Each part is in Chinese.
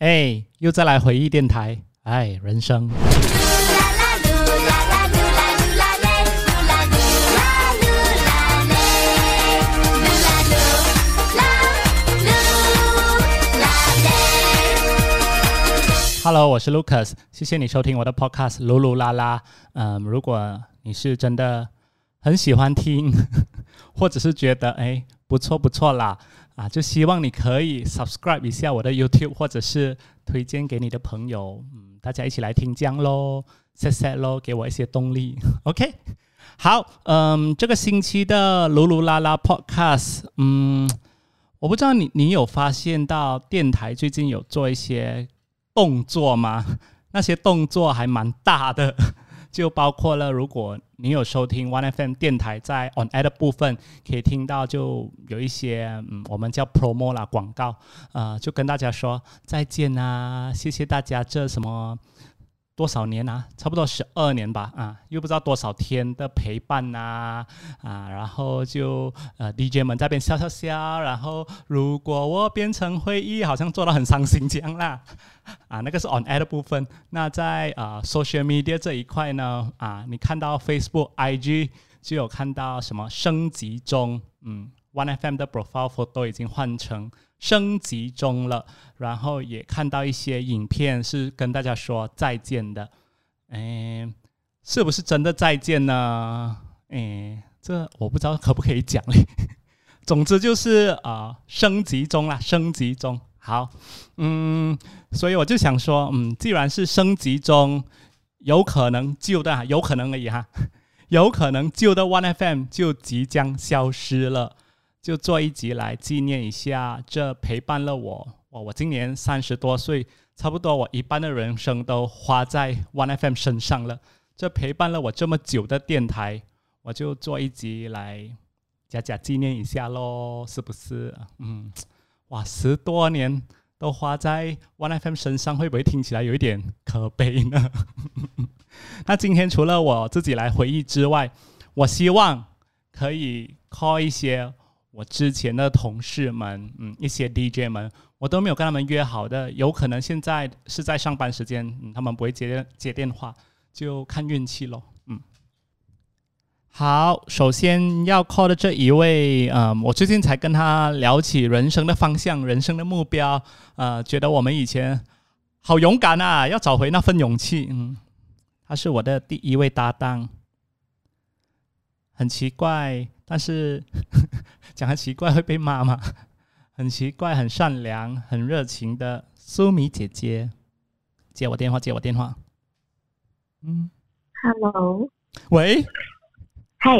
哎，又再来回忆电台，哎，人生。Hello，我是 Lucas，谢谢你收听我的 Podcast《噜噜啦啦》。嗯，如果你是真的很喜欢听，或者是觉得哎不错不错啦。啊，就希望你可以 subscribe 一下我的 YouTube，或者是推荐给你的朋友，嗯，大家一起来听讲喽，谢谢喽，给我一些动力。OK，好，嗯，这个星期的噜噜啦啦 Podcast，嗯，我不知道你你有发现到电台最近有做一些动作吗？那些动作还蛮大的。就包括了，如果你有收听 One FM 电台，在 On Air 的部分，可以听到就有一些嗯，我们叫 Promo 啦广告，呃，就跟大家说再见啊，谢谢大家这什么。多少年啊？差不多十二年吧，啊，又不知道多少天的陪伴呐，啊，然后就呃 DJ 们在边笑笑笑，然后如果我变成回忆，好像做到很伤心这样啦，啊，那个是 on air 的部分。那在啊 social media 这一块呢，啊，你看到 Facebook、IG 就有看到什么升级中，嗯，One FM 的 profile photo 已经换成。升级中了，然后也看到一些影片是跟大家说再见的，哎，是不是真的再见呢？哎，这我不知道可不可以讲嘞。总之就是啊，升级中啦，升级中。好，嗯，所以我就想说，嗯，既然是升级中，有可能旧的，有可能而已哈，有可能旧的 One FM 就即将消失了。就做一集来纪念一下，这陪伴了我，我我今年三十多岁，差不多我一半的人生都花在 One FM 身上了。这陪伴了我这么久的电台，我就做一集来假假纪念一下喽，是不是？嗯，哇，十多年都花在 One FM 身上，会不会听起来有一点可悲呢？那今天除了我自己来回忆之外，我希望可以 call 一些。我之前的同事们，嗯，一些 DJ 们，我都没有跟他们约好的，有可能现在是在上班时间，嗯，他们不会接接电话，就看运气喽，嗯。好，首先要 call 的这一位，嗯，我最近才跟他聊起人生的方向、人生的目标，呃，觉得我们以前好勇敢啊，要找回那份勇气，嗯，他是我的第一位搭档，很奇怪，但是。讲很奇怪会被骂吗？很奇怪，很善良，很热情的苏米姐姐，接我电话，接我电话。嗯，Hello，喂，嗨，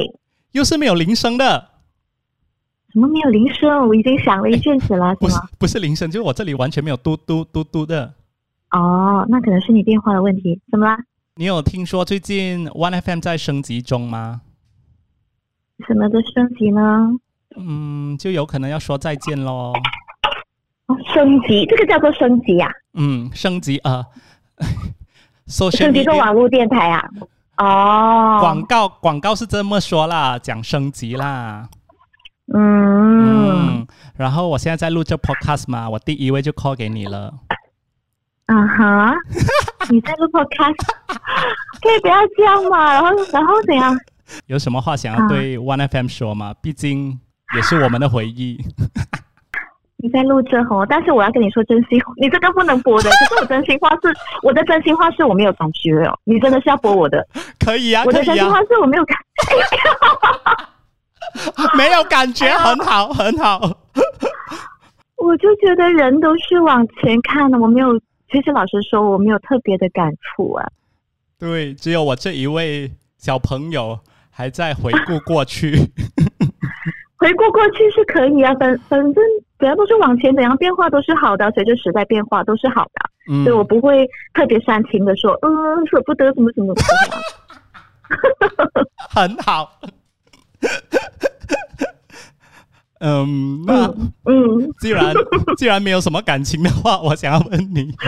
又是没有铃声的？怎么没有铃声？我已经响了一阵子了，是吗？不是铃声，就是我这里完全没有嘟嘟嘟嘟的。哦，那可能是你电话的问题。怎么啦？你有听说最近 One FM 在升级中吗？什么的升级呢？嗯，就有可能要说再见喽。升级，这个叫做升级呀？嗯，升级啊。升级做网络电台啊？哦。广告广告是这么说啦，讲升级啦。嗯。然后我现在在录这 podcast 嘛，我第一位就 call 给你了。啊哈？你在录 podcast？可以不要这样嘛？然后然后怎样？有什么话想要对 One FM 说吗？毕竟。也是我们的回忆。你在录这吼，但是我要跟你说真心，你这个不能播的。可是我真心话是，我的真心话是我没有感觉哦。你真的是要播我的？可以啊，我的真心话是我没有感，没有感觉，很好，很好。我就觉得人都是往前看的，我没有。其实老实说，我没有特别的感触啊。对，只有我这一位小朋友还在回顾过去。回顾过去是可以啊，反反正只要都是往前，怎样变化都是好的，随着时代变化都是好的。嗯，所以我不会特别煽情的说，嗯，舍不得怎么怎么。很好。嗯，那嗯，既然既然没有什么感情的话，我想要问你。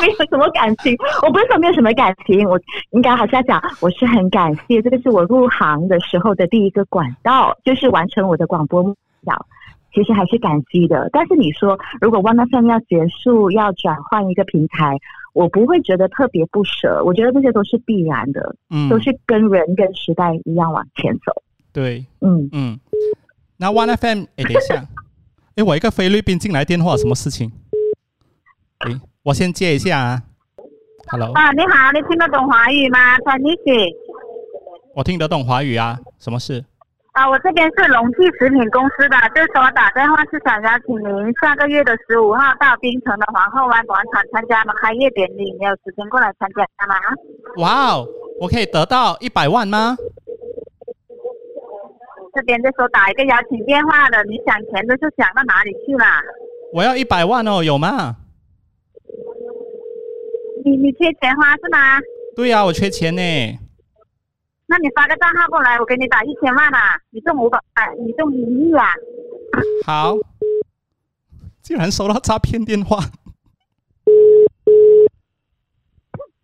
没有什么感情，我不是说没有什么感情，我应该还是要讲，我是很感谢这个是我入行的时候的第一个管道，就是完成我的广播梦想。其实还是感激的。但是你说，如果 One FM 要结束，要转换一个平台，我不会觉得特别不舍。我觉得这些都是必然的，嗯，都是跟人跟时代一样往前走。对，嗯嗯。那 One FM，哎，等一下，哎，我一个菲律宾进来电话，什么事情？哎，我先接一下啊。Hello。啊，你好，你听得懂华语吗？Chinese。我听得懂华语啊，什么事？啊，我这边是龙记食品公司的，就是我打电话是想邀请您下个月的十五号到槟城的皇后湾广场参加开业典礼，你有时间过来参加吗？哇哦，我可以得到一百万吗？这边就说打一个邀请电话的，你想钱的是想到哪里去了？我要一百万哦，有吗？你你缺钱花是吗？对呀，我缺钱呢。那你发个账号过来，我给你打一千万啊！你中五百，你中一亿啊！好，竟然收到诈骗电话。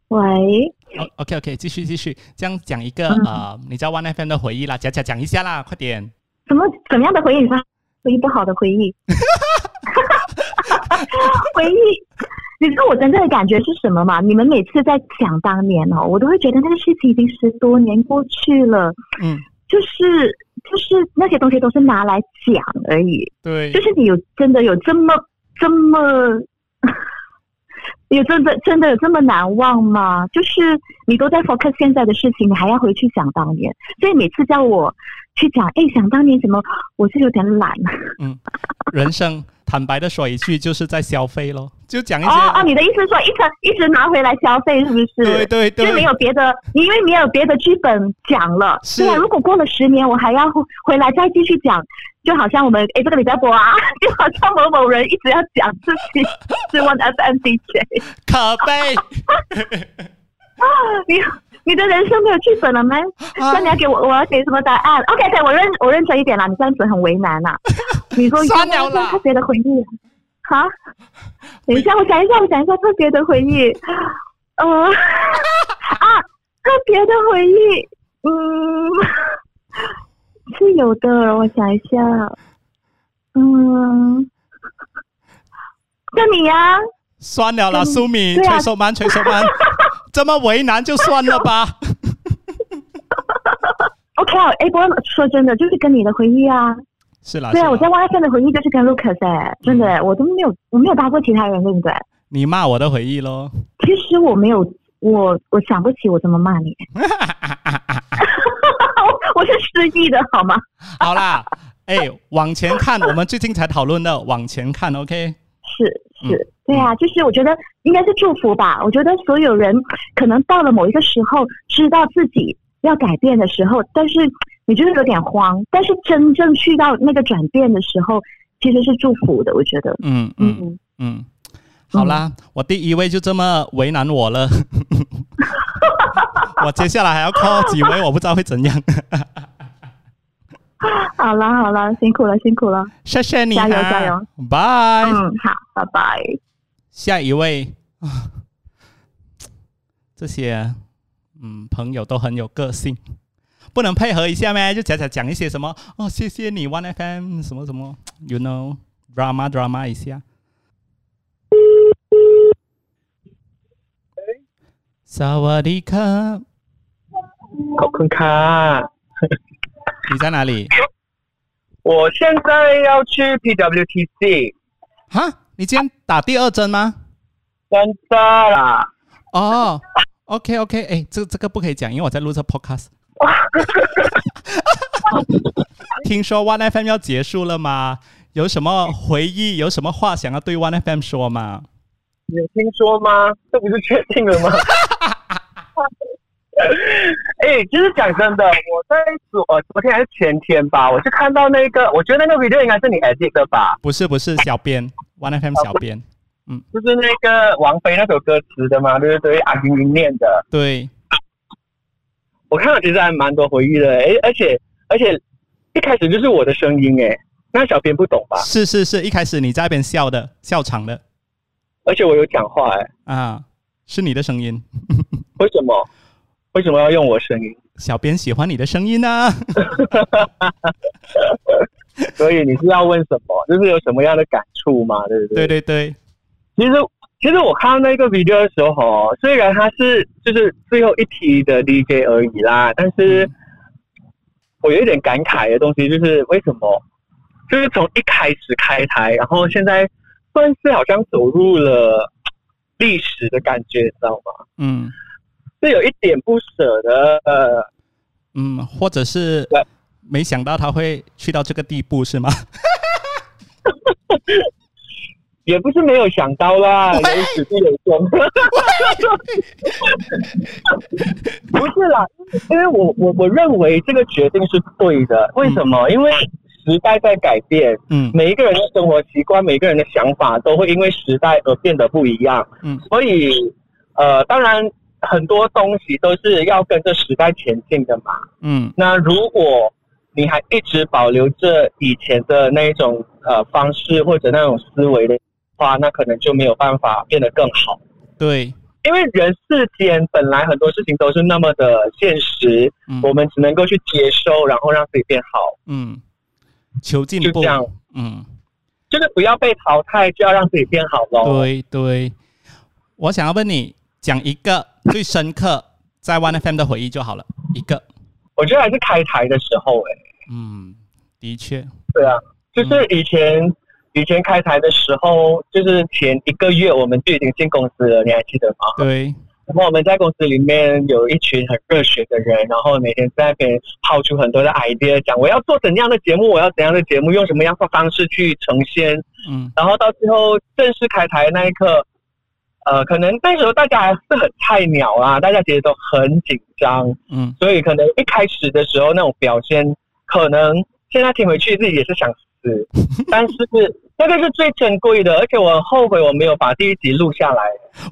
喂。o k OK，继续继续，这样讲一个呃，你在 One FM 的回忆啦，讲讲讲一下啦，快点。什么什么样的回忆？你说回忆不好的回忆。回忆。你知道我真正的感觉是什么吗？你们每次在讲当年哦，我都会觉得那个事情已经十多年过去了。嗯，就是就是那些东西都是拿来讲而已。对，就是你有真的有这么这么有真的真的有这么难忘吗？就是你都在 focus 现在的事情，你还要回去想当年。所以每次叫我去讲，哎，想当年怎么，我是有点懒。嗯，人生。坦白的说一句，就是在消费咯，就讲一些。哦哦，你的意思说一直一直拿回来消费，是不是？对对对。就没有别的，因为没有别的剧本讲了。是啊，如果过了十年，我还要回来再继续讲，就好像我们哎，这个李在博啊，就好像某某人一直要讲自己 是 One FM DJ，可悲。啊，你。你的人生没有剧本了吗？那你要给我，我要给什么答案？OK，对我认我认真一点啦，你这样子很为难 呐。你说算了啦，特别的回忆。好，等一下，我想一下，我想一下特别的回忆。呃，啊，特别的回忆，嗯，是有的。我想一下，嗯，是你呀。算了啦，苏敏，吹手慢，吹手慢。这么为难就算了吧。OK 啊，哎，不过说真的，就是跟你的回忆啊。是啦。对啊，我在 WiFi 的回忆就是跟 Lucas 哎，真的，我都没有，我没有搭过其他人，对不对？你骂我的回忆喽？其实我没有，我我想不起我怎么骂你。我是失忆的好吗？好啦，哎，往前看，我们最近才讨论的，往前看，OK？是是。对啊，就是我觉得应该是祝福吧。我觉得所有人可能到了某一个时候，知道自己要改变的时候，但是你就是有点慌。但是真正去到那个转变的时候，其实是祝福的。我觉得，嗯嗯嗯，好啦，我第一位就这么为难我了。我接下来还要靠几位，我不知道会怎样。好了好了，辛苦了辛苦了，谢谢你，加油加油，拜。嗯，好，拜拜。下一位啊，这些嗯朋友都很有个性，不能配合一下吗？就讲讲讲一些什么哦，谢谢你 One FM 什么什么，You know drama drama 一下。萨瓦迪卡，ขอบคุณค่ะ 你在哪里？我现在要去 PWTC。哈？你今天打第二针吗？真的啦。哦，OK OK，哎，这这个不可以讲，因为我在录这 Podcast。听说 One FM 要结束了吗？有什么回忆？有什么话想要对 One FM 说吗？有听说吗？这不是确定了吗？哎，其实讲真的，我在昨昨天还是前天吧，我就看到那个，我觉得那个 video 应该是你 edit 的吧？不是，不是，小编，One FM 小编，嗯，就是那个王菲那首歌词的嘛，对不对？阿云云念的，对。我看到其实还蛮多回忆的，哎，而且而且一开始就是我的声音，哎，那小编不懂吧？是是是，一开始你在那边笑的，笑场的，而且我有讲话，哎，啊，是你的声音，为什么？为什么要用我声音？小编喜欢你的声音呢。所以你是要问什么？就是有什么样的感触吗？对不对？对对对。其实其实我看到那个 video 的时候，虽然他是就是最后一题的 DJ 而已啦，但是我有一点感慨的东西，就是为什么？就是从一开始开台，然后现在算是好像走入了历史的感觉，知道吗？嗯，是有一点不舍得，呃，嗯，或者是没想到他会去到这个地步，是吗？也不是没有想到啦，有始必有终。不是啦，因为我我我认为这个决定是对的，为什么？因为。时代在改变，嗯，每一个人的生活习惯，每个人的想法都会因为时代而变得不一样，嗯，所以，呃，当然很多东西都是要跟着时代前进的嘛，嗯，那如果你还一直保留着以前的那一种呃方式或者那种思维的话，那可能就没有办法变得更好。对，因为人世间本来很多事情都是那么的现实，我们只能够去接收，然后让自己变好，嗯。求进步，嗯，就是不要被淘汰，就要让自己变好喽。对对，我想要问你，讲一个最深刻在 One FM 的回忆就好了。一个，我觉得还是开台的时候，哎，嗯，的确，对啊，就是以前以前开台的时候，就是前一个月我们就已经进公司了，你还记得吗？对。然后我们在公司里面有一群很热血的人，然后每天在那边抛出很多的 idea，讲我要做怎样的节目，我要怎样的节目，用什么样的方式去呈现。嗯，然后到最后正式开台那一刻，呃，可能那时候大家还是很菜鸟啊，大家其实都很紧张。嗯，所以可能一开始的时候那种表现，可能现在听回去自己也是想死，但是。那个是最珍贵的，而且我很后悔我没有把第一集录下来。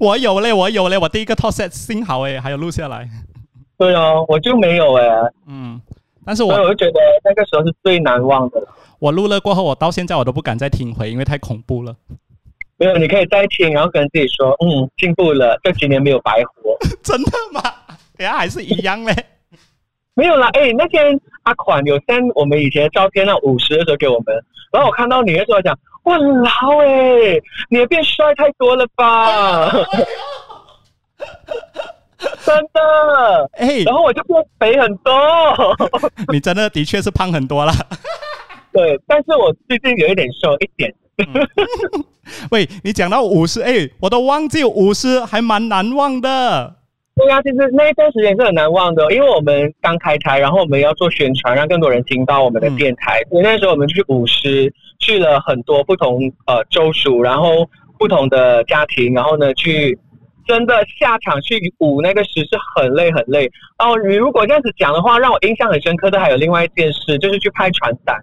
我有嘞，我有嘞，我第一个 top set 幸好哎，还有录下来。对哦，我就没有哎。嗯，但是我我就觉得那个时候是最难忘的。我录了过后，我到现在我都不敢再听回，因为太恐怖了。没有，你可以再听，然后跟自己说，嗯，进步了，这几年没有白活。真的吗？等下还是一样嘞。没有啦，哎，那天阿款有 send 我们以前的照片，那五十的时候给我们，然后我看到你的时候讲。哇老哎，你也变帅太多了吧？真的哎，然后我就变肥很多。你真的的确是胖很多了。对，但是我最近有一点瘦一点。喂，你讲到五十，哎，我都忘记五十，还蛮难忘的。对啊，其实那一段时间是很难忘的，因为我们刚开台，然后我们要做宣传，让更多人听到我们的电台。所以那时候我们去舞狮，去了很多不同呃州属，然后不同的家庭，然后呢去真的下场去舞那个狮是很累很累。哦，你如果这样子讲的话，让我印象很深刻的还有另外一件事，就是去拍传单，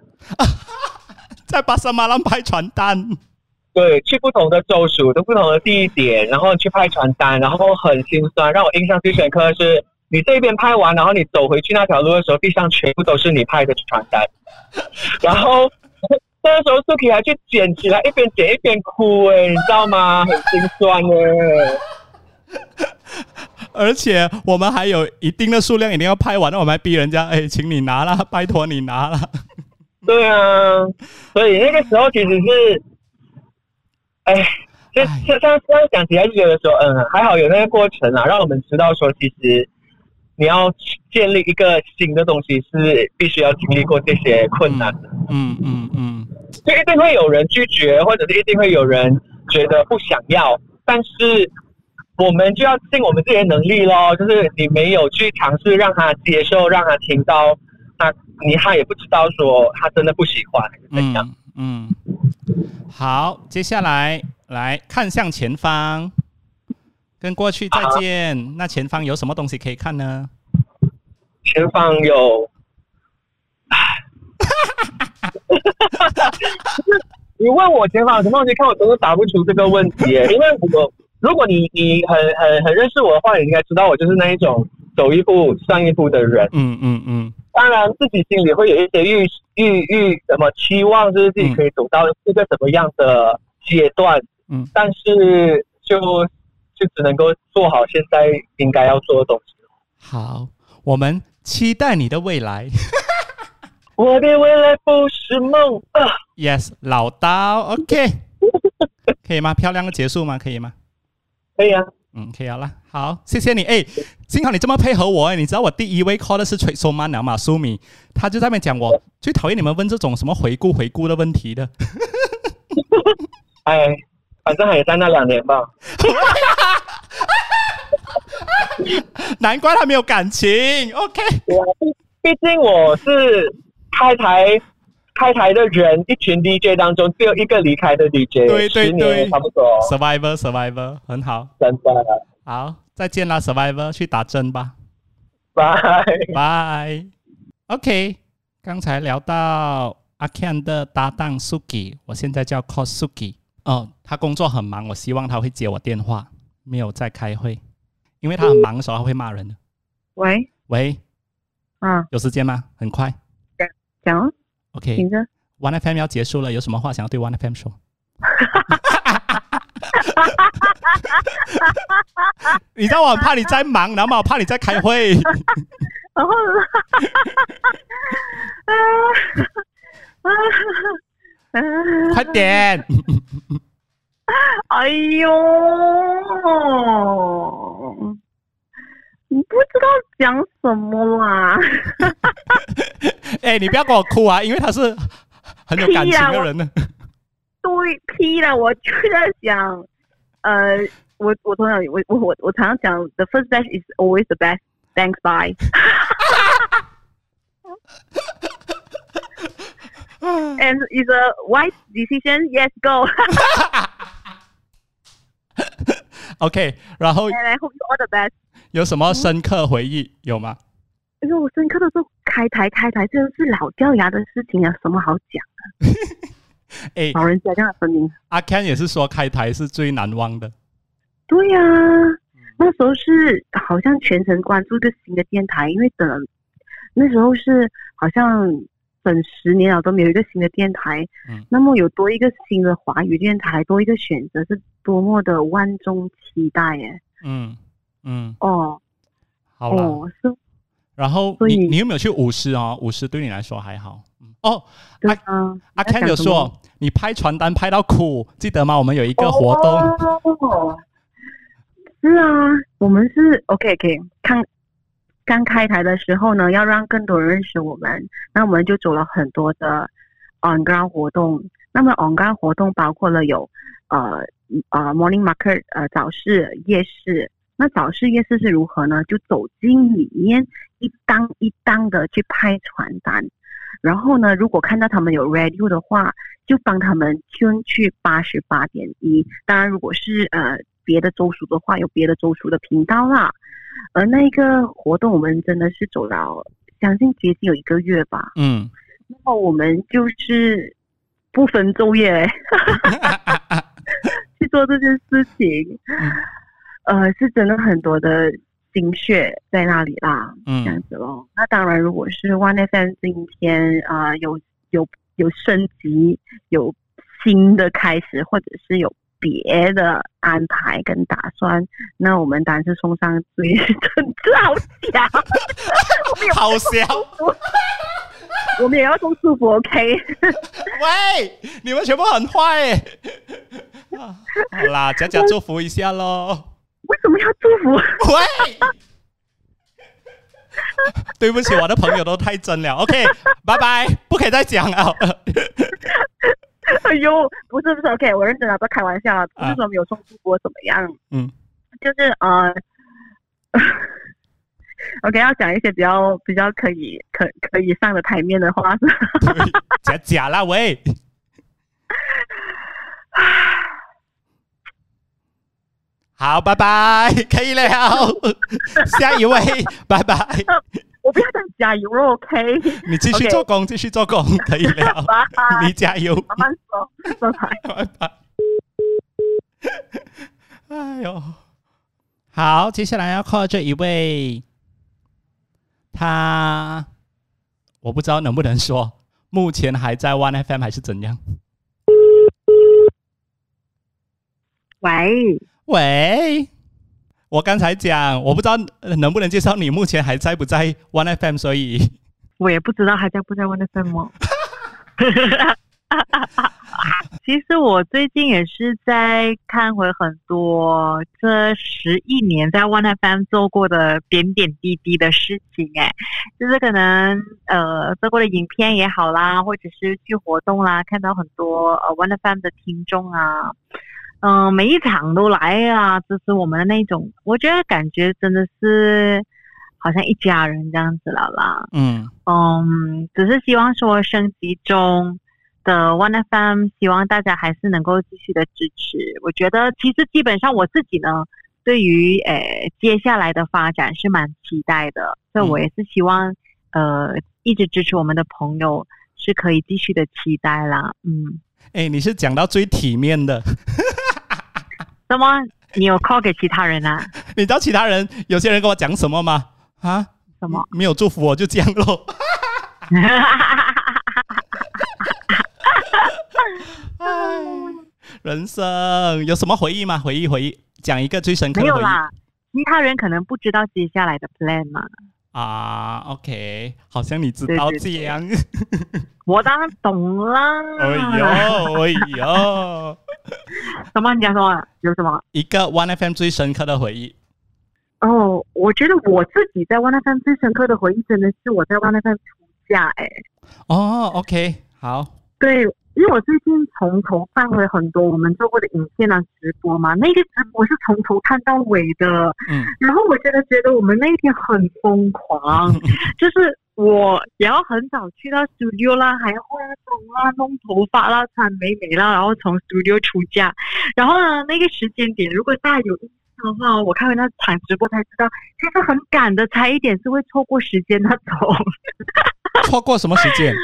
在巴沙马浪拍传单。对，去不同的州属都不同的地点，然后去拍传单，然后很心酸。让我印象最深刻的是，你这边拍完，然后你走回去那条路的时候，地上全部都是你拍的传单。然后那个时候，Suki 还去捡起来，一边捡一边哭，哎，你知道吗？很心酸哎。而且我们还有一定的数量，一定要拍完，那我们还逼人家，哎，请你拿了，拜托你拿了。对啊，所以那个时候其实是。哎，就像这样讲起来就觉得说，嗯，还好有那个过程啊，让我们知道说，其实你要建立一个新的东西，是必须要经历过这些困难的。嗯嗯嗯，就一定会有人拒绝，或者是一定会有人觉得不想要，但是我们就要尽我们自己的能力咯。就是你没有去尝试让他接受，让他听到，他你他也不知道说他真的不喜欢还是怎样。嗯。好，接下来来看向前方，跟过去再见。那前方有什么东西可以看呢？前方有，你问我前方有什么东西看，我真的答不出这个问题。因为我如果你你很很很认识我的话，你应该知道我就是那一种走一步算一步的人。嗯嗯嗯。当然，自己心里会有一些预预预什么期望，就是自己可以走到一个什么样的阶段。嗯，但是就就只能够做好现在应该要做的东西。好，我们期待你的未来。我的未来不是梦啊。Yes，老刀，OK，可以吗？漂亮的结束吗？可以吗？可以啊。嗯，可以好了。好，谢谢你。哎，幸好你这么配合我。哎，你知道我第一位 call 的是崔松曼，两马苏米，他就在那边讲我最讨厌你们问这种什么回顾回顾的问题的。哎，反正还在那两年吧。难怪他没有感情。OK，毕竟我是开台开台的人，一群 DJ 当中只有一个离开的 DJ。对对对，差不多。Survivor，Survivor，很好。真的。好，再见啦，Survivor，去打针吧。拜拜。OK，刚才聊到阿 Ken 的搭档 Suki，我现在叫 Call Suki。哦，他工作很忙，我希望他会接我电话，没有在开会。因为他很忙的时候，他会骂人的。喂喂，啊，有时间吗？很快，讲讲 OK，听着。One FM 要结束了，有什么话想要对 One FM 说？你知道我很怕你在忙，然后我怕你在开会。然后，快点！哎呦，你不知道讲什么啦！哎，你不要跟我哭啊，因为他是很有感情的人 呢。对，批了，我就在想，呃，我我从小我我我我常常讲，the first batch is always the best，thanks bye。And is a wise decision. Yes, go. OK，然后 And I hope you all the best. 有什么深刻回忆有吗？因为我深刻的时候开台开台，这是老掉牙的事情啊，什么好讲的？哎，老人家这样的声音。阿 Ken 也是说开台是最难忘的。对呀，那时候是好像全程关注一个新的电台，因为等那时候是好像。等十年了都没有一个新的电台，嗯，那么有多一个新的华语电台，多一个选择，是多么的万众期待耶！嗯嗯哦，好了，是。然后你你有没有去舞狮啊？舞狮对你来说还好。哦，阿阿 Ken 有说你拍传单拍到哭，记得吗？我们有一个活动。是啊，我们是 OK OK 看。刚开台的时候呢，要让更多人认识我们，那我们就走了很多的 on ground 活动。那么 on ground 活动包括了有呃呃 morning market 呃早市夜市。那早市夜市是如何呢？就走进里面一档一档的去拍传单，然后呢，如果看到他们有 radio 的话，就帮他们 tune 去八十八点一。当然，如果是呃别的州属的话，有别的州属的频道啦。而那个活动，我们真的是走了，将近接近有一个月吧。嗯，然后我们就是不分昼夜 去做这件事情，呃，是真的很多的心血在那里啦。嗯，这样子咯。那当然，如果是 One FM 今天啊有有有升级，有新的开始，或者是有。别的安排跟打算，那我们当然是送上最 真好笑，好笑，我们也要送祝福，OK？喂，你们全部很坏，好啦，讲讲祝福一下喽。为什么要祝福？喂，对不起，我的朋友都太真了，OK？拜拜，不可以再讲了。哎呦，不是不是，OK，我认真的，不开玩笑，不是说没有送祝福怎么样，嗯，就是呃，OK，要讲一些比较比较可以可可以上的台面的话，假假啦喂，好，拜拜，可以了，下一位，拜拜。我不要再加油了，OK？你继续做工，继续做工，可以了。你加油，慢慢说，拜拜，拜拜。哎呦，好，接下来要 call 这一位，他我不知道能不能说，目前还在 One FM 还是怎样？喂喂。我刚才讲，我不知道能不能介绍你目前还在不在 One FM，所以我也不知道还在不在问的什么。其实我最近也是在看回很多这十一年在 One FM 做过的点点滴滴的事情，哎，就是可能呃做过的影片也好啦，或者是去活动啦，看到很多呃 One FM 的听众啊，嗯，每一场都来啊支持我们的那种，我觉得感觉真的是好像一家人这样子了啦。嗯嗯，只是希望说升级中。的 One FM，希望大家还是能够继续的支持。我觉得其实基本上我自己呢，对于诶接下来的发展是蛮期待的，所以我也是希望呃一直支持我们的朋友是可以继续的期待啦。嗯，哎，你是讲到最体面的，那么你有 call 给其他人啊？你知道其他人有些人跟我讲什么吗？啊？什么？没有祝福我就这样喽。人生有什么回忆吗？回忆回忆，讲一个最深刻的。没有啦，其他人可能不知道接下来的 plan 嘛。啊，OK，好像你知道这样。我当然懂啦。哎呦，哎呦，什么？你讲什么？有什么？一个 One FM 最深刻的回忆。哦，我觉得我自己在 One FM 最深刻的回忆，真的是我在 One FM 出嫁哎。哦，OK，好。对。因为我最近从头看回很多我们做过的影片啊直播嘛，那个直播是从头看到尾的，嗯，然后我真的觉得我们那一天很疯狂，就是我也要很早去到 studio 啦，还要化妆啦、弄头发啦、穿美美啦，然后从 studio 出嫁，然后呢，那个时间点如果大家有印象的话，我看完那场直播才知道，其实很赶的，差一点是会错过时间那种。错过什么时间？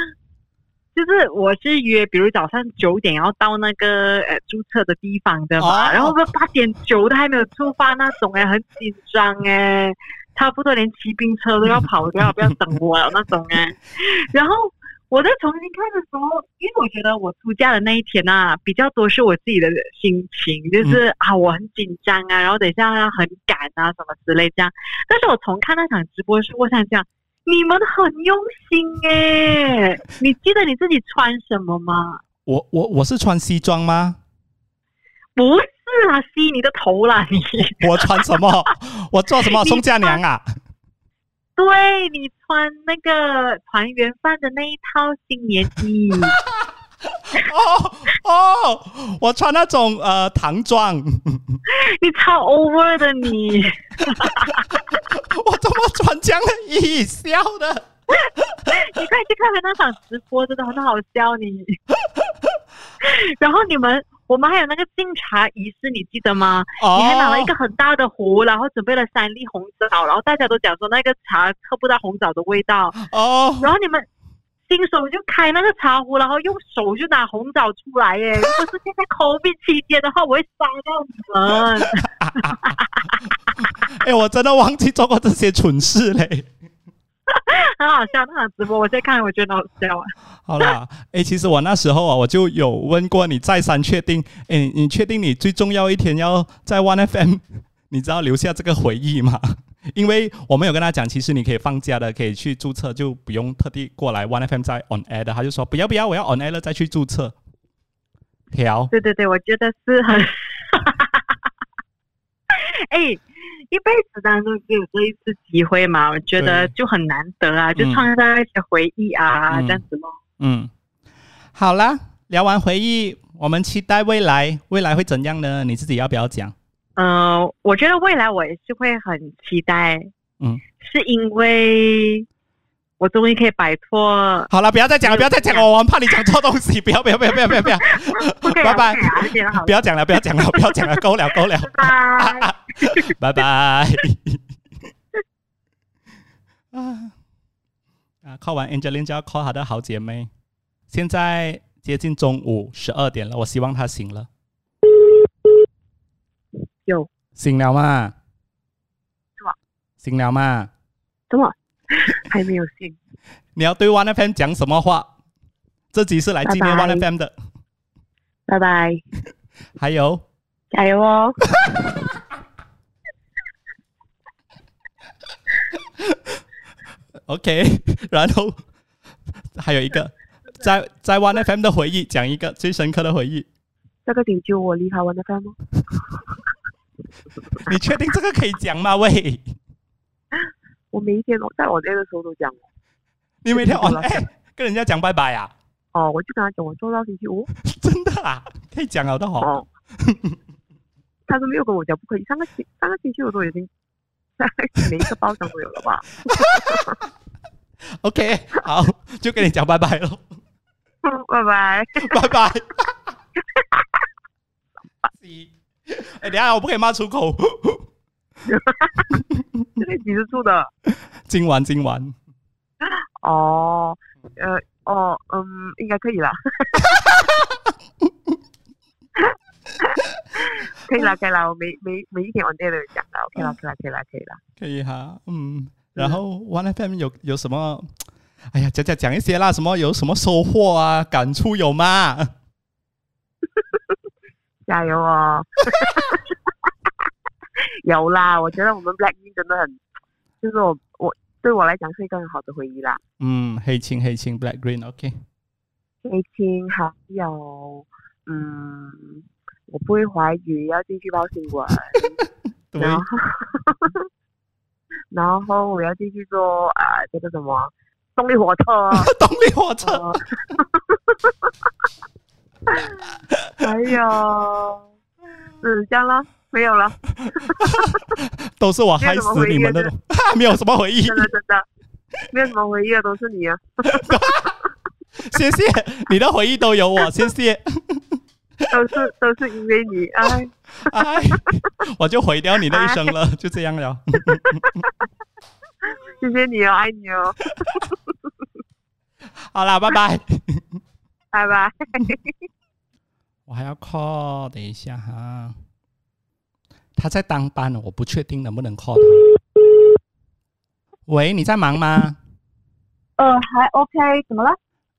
就是我是约，比如早上九点要到那个呃注册的地方的嘛，然后八点九都还没有出发那种哎，很紧张哎，差不多连骑兵车都要跑掉，不要等我了那种哎。然后我在重新看的时候，因为我觉得我出嫁的那一天啊，比较多是我自己的心情，就是啊我很紧张啊，然后等一下要很赶啊什么之类这样。但是我从看那场直播的时候，我想讲。你们很用心哎！你记得你自己穿什么吗？我我我是穿西装吗？不是啊，西你的头啦你！我穿什么？我做什么？宋家娘啊？对你穿那个团圆饭的那一套新年衣。哦哦，我穿那种呃唐装。你超 over 的你。我怎么穿这样的衣笑的？你快去看看那场直播，真的很好笑。你，然后你们，我们还有那个敬茶仪式，你记得吗？你还拿了一个很大的壶，然后准备了三粒红枣，然后大家都讲说那个茶喝不到红枣的味道。哦，然后你们。新手就开那个茶壶，然后用手就拿红枣出来耶！如果是现在 COVID 期间的话，我会杀掉你们。哎，我真的忘记做过这些蠢事嘞。很好笑，那场直播我在看，我觉得好笑啊。好了，哎，其实我那时候啊，我就有问过你，再三确定，哎，你确定你最重要一天要在 One FM，你知道留下这个回忆吗？因为我们有跟他讲，其实你可以放假的，可以去注册，就不用特地过来 One FM 再 on air 的。他就说不要不要，我要 on air 了再去注册。调。对对对，我觉得是很，哎，一辈子当中只有这一次机会嘛，我觉得就很难得啊，就创造一些回忆啊，这样子咯。嗯，好啦，聊完回忆，我们期待未来，未来会怎样呢？你自己要不要讲？嗯，我觉得未来我也是会很期待，嗯，是因为我终于可以摆脱。好了，不要再讲了，不要再讲了，我怕你讲错东西。不要，不要，不要，不要，不要，不要，拜拜，不要讲了，不要讲了，不要讲了，够了，够了，拜拜，啊啊！call 完 Angelina 就要 call 她的好姐妹，现在接近中午十二点了，我希望她醒了。有醒了吗？什么？醒了吗？怎么 还没有醒？你要对 One FM 讲什么话？这集是来纪念 One FM 的。拜拜。还有，加油哦！OK，然后还有一个在在 One FM 的回忆，讲一个最深刻的回忆。这个点就我离开 One FM 吗？你确定这个可以讲吗？喂，我每一天都在我这个时候都讲。你每天哦，哎，跟人家讲拜拜啊？哦，我就跟他讲，我做到星期五。真的啊？可以讲了的哦。他都没有跟我讲不可以，上个星上个星期我都已经在每一个包厢都有了吧？OK，好，就跟你讲拜拜喽。拜拜，拜拜。哎，等下我不可以骂出口。这里几时出的？今晚，今晚。哦，呃，哦，嗯，应该可以了。可以了，可以了，我每每每一天晚上都有讲的，OK 了，可以了，可以了，可以了，可以哈，嗯，然后 One FM 有有什么？哎呀，讲讲讲一些啦，什么有什么收获啊？感触有吗？加油哦！有啦，我觉得我们 Black Green 真的很，就是我我对我来讲是一个很好的回忆啦。嗯，黑青黑青 Black Green，OK。黑青还有，嗯。我不会怀疑，要继续报新闻，然后，然后我要继续做啊，这个什么动力火车，动力火车，还有，嗯，这样了，没有了，都是我害死你们的，没有什么回忆，真的真的，没有什么回忆啊，都是你啊，谢谢你的回忆都有我，谢谢。都是都是因为你，哎哎，我就毁掉你的一生了，就这样了。谢谢你哦，爱你哦。好了，拜拜，拜拜。我还要 call，等一下哈。他在当班，我不确定能不能 call 他。喂，你在忙吗？呃，还 OK，怎么了？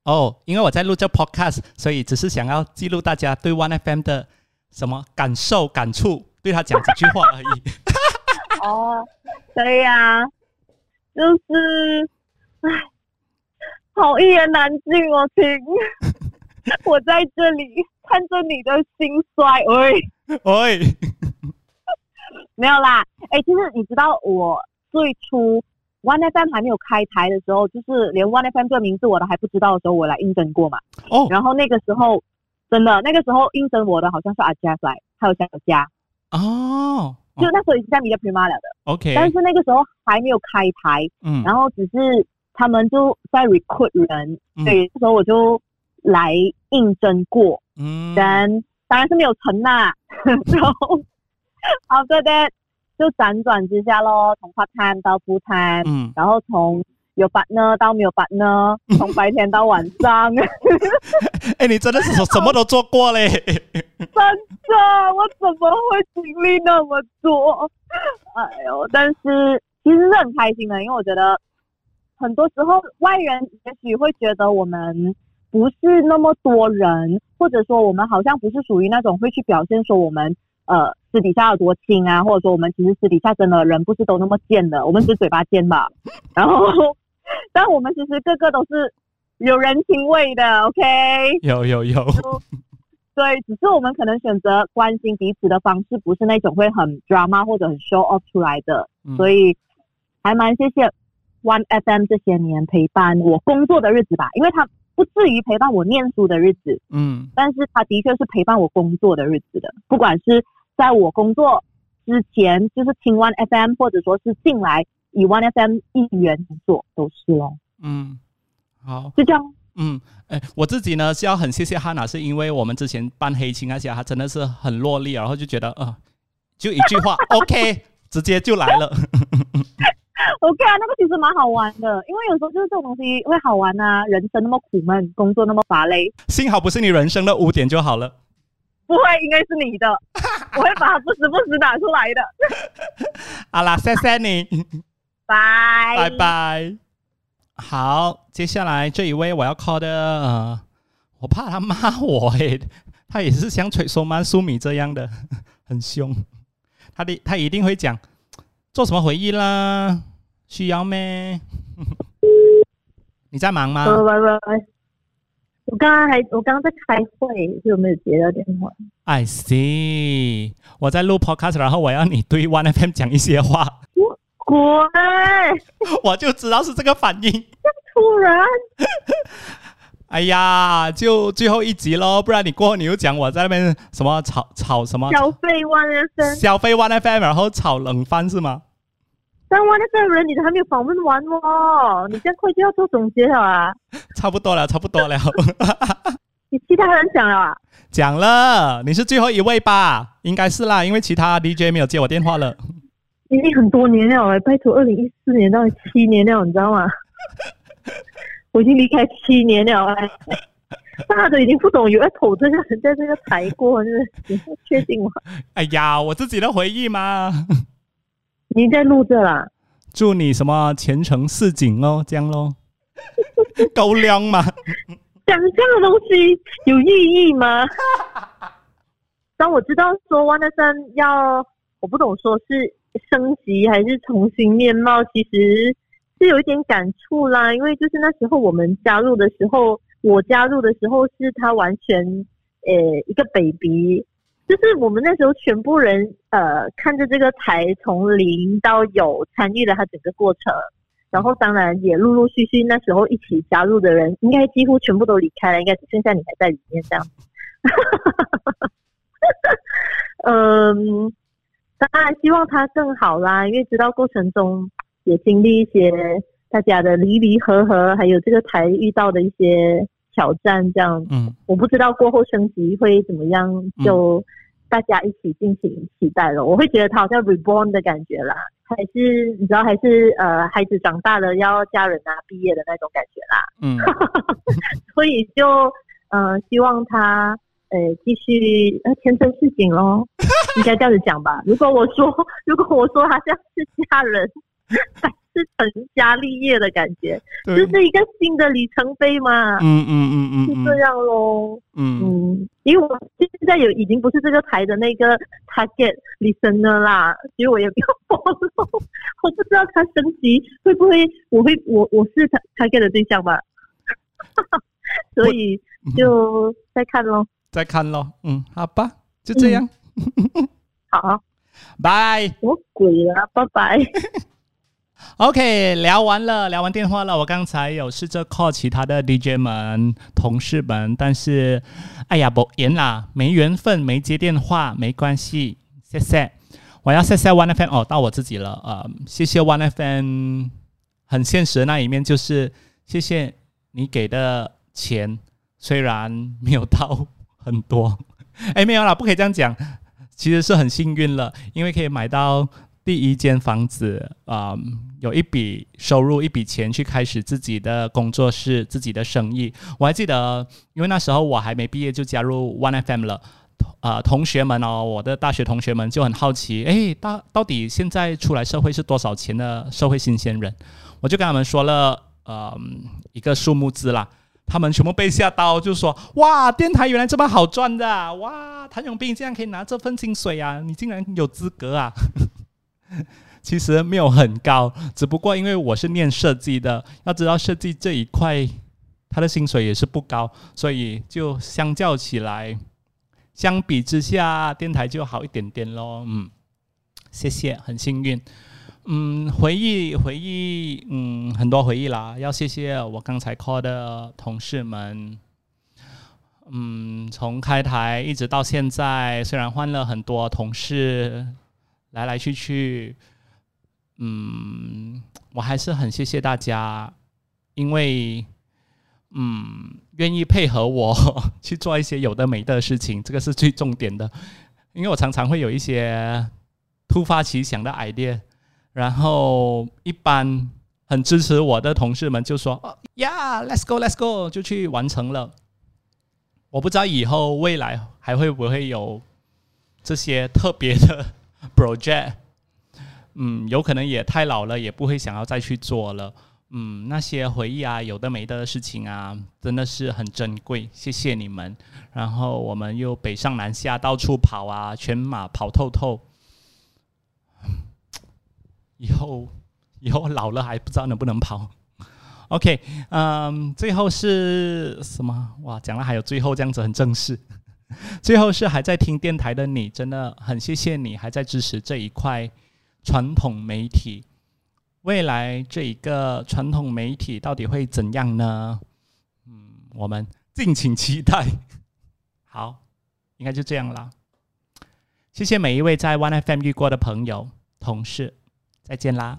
哦，因为我在录这 podcast，所以只是想要记录大家对 One FM 的什么感受、感触，对他讲几句话而已。哦，对呀，就是，唉，好一言难尽哦，亲。我在这里看着你的心衰，喂喂，没有啦，哎，其实你知道我最初。One FM 还没有开台的时候，就是连 One FM 这个名字我都还不知道的时候，我来应征过嘛。哦。然后那个时候，真的那个时候应征我的好像是阿佳来，还有小佳。哦。就那时候已经在 Media Prima 了的。OK。但是那个时候还没有开台。嗯。然后只是他们就在 recruit 人，对，那时候我就来应征过。嗯。但当然是没有成呐。然后，After that。就辗转之下咯，从 part time 到 full time，嗯，然后从有 partner 到没有 partner，从白天到晚上。哎，你真的是什么都做过嘞！真的，我怎么会经历那么多？哎呦，但是其实是很开心的，因为我觉得很多时候外人也许会觉得我们不是那么多人，或者说我们好像不是属于那种会去表现说我们。呃，私底下有多亲啊？或者说，我们其实私底下真的人不是都那么贱的，我们只是嘴巴贱吧。然后，但我们其实个个都是有人情味的，OK？有有有。对，只是我们可能选择关心彼此的方式，不是那种会很 drama 或者很 show off 出来的。所以，还蛮谢谢 One FM 这些年陪伴我工作的日子吧，因为他不至于陪伴我念书的日子，嗯，但是他的确是陪伴我工作的日子的，不管是。在我工作之前，就是听 One FM，或者说是进来以 One FM 一员工作，都是咯。嗯，好，就这样。嗯，哎，我自己呢是要很谢谢汉娜，是因为我们之前办黑青，而且他真的是很落力，然后就觉得，呃，就一句话，OK，直接就来了。OK 啊，那个其实蛮好玩的，因为有时候就是这种东西会好玩啊。人生那么苦闷，工作那么乏累，幸好不是你人生的污点就好了。不会，应该是你的。我会把它不时不时打出来的。好啦，谢谢你，拜拜拜。好，接下来这一位我要 call 的，呃，我怕他骂我诶，他也是像吹松曼苏米这样的，很凶。他的他一定会讲做什么回忆啦，需要咩？你在忙吗？喂喂喂喂，我刚刚还我刚刚在开会，所以我没有接到电话。I see，我在录 podcast，然后我要你对 One FM 讲一些话，滚！我就知道是这个反应。突然，哎呀，就最后一集喽，不然你过后你又讲我在那边什么炒炒什么消费 One 人生，消费 One FM，然后炒冷饭是吗？但 One FM 人你都还没有访问完哦，你这样快就要做总结了啊？差不多了，差不多了，你其他人讲了啊？讲了，你是最后一位吧？应该是啦，因为其他 DJ 没有接我电话了。已经很多年了哎，拜托，二零一四年到七年了，你知道吗？我已经离开七年了哎，大家都已经不懂有要投这个人在这个台过，真的，你是确定吗？哎呀，我自己的回忆嘛。你在录这啦？祝你什么前程似锦哦，这样咯。够亮嘛？讲这样的东西有意义吗？当我知道说 One n 三要，我不懂说是升级还是重新面貌，其实是有一点感触啦。因为就是那时候我们加入的时候，我加入的时候是他完全呃一个 baby，就是我们那时候全部人呃看着这个台从零到有参与了它整个过程。然后当然也陆陆续续那时候一起加入的人，应该几乎全部都离开了，应该只剩下你还在里面这样。嗯，当然希望他更好啦，因为知道过程中也经历一些大家的离离合合，还有这个台遇到的一些挑战，这样。嗯，我不知道过后升级会怎么样，就大家一起进行期待了。我会觉得他好像 reborn 的感觉啦。还是你知道，还是呃，孩子长大了要嫁人啊、毕业的那种感觉啦。嗯，所以就呃，希望他呃继续呃前程似锦咯，应该这样子讲吧。如果我说，如果我说他像是家人，还是成家立业的感觉，这是一个新的里程碑嘛。嗯嗯嗯嗯，是这样咯。嗯嗯，因为我现在有已经不是这个台的那个 target listener 啦，所以我也不。我不知道他升级会不会，我会我我是他 target 的对象吧，所以就再看咯。再看咯，嗯，好吧，就这样。好，拜。什么鬼啊！拜拜。OK，聊完了，聊完电话了。我刚才有试着 call 其他的 DJ 们、同事们，但是，哎呀，不缘啦，没缘分，没接电话，没关系，谢谢。我要谢谢 One FM 哦，到我自己了，呃，谢谢 One FM。很现实的那一面就是，谢谢你给的钱，虽然没有到很多，哎，没有啦，不可以这样讲，其实是很幸运了，因为可以买到。第一间房子啊、嗯，有一笔收入，一笔钱去开始自己的工作室、自己的生意。我还记得，因为那时候我还没毕业就加入 One FM 了，啊、同学们哦，我的大学同学们就很好奇，诶，到到底现在出来社会是多少钱的社会新鲜人？我就跟他们说了，呃，一个数目字啦。他们全部被吓到，就说：“哇，电台原来这么好赚的、哇，谭永斌竟然可以拿这份薪水啊！你竟然有资格啊！” 其实没有很高，只不过因为我是念设计的，要知道设计这一块，他的薪水也是不高，所以就相较起来，相比之下，电台就好一点点咯。嗯，谢谢，很幸运。嗯，回忆回忆，嗯，很多回忆啦。要谢谢我刚才 call 的同事们。嗯，从开台一直到现在，虽然换了很多同事。来来去去，嗯，我还是很谢谢大家，因为，嗯，愿意配合我 去做一些有的没的事情，这个是最重点的。因为我常常会有一些突发奇想的 idea，然后一般很支持我的同事们就说：“哦呀，Let's go，Let's go，就去完成了。”我不知道以后未来还会不会有这些特别的。project，嗯，有可能也太老了，也不会想要再去做了。嗯，那些回忆啊，有的没的事情啊，真的是很珍贵。谢谢你们。然后我们又北上南下，到处跑啊，全马跑透透。以后以后老了还不知道能不能跑。OK，嗯，最后是什么？哇，讲了还有最后这样子很正式。最后是还在听电台的你，真的很谢谢你还在支持这一块传统媒体。未来这一个传统媒体到底会怎样呢？嗯，我们敬请期待。好，应该就这样了。谢谢每一位在 One FM 遇过的朋友、同事，再见啦。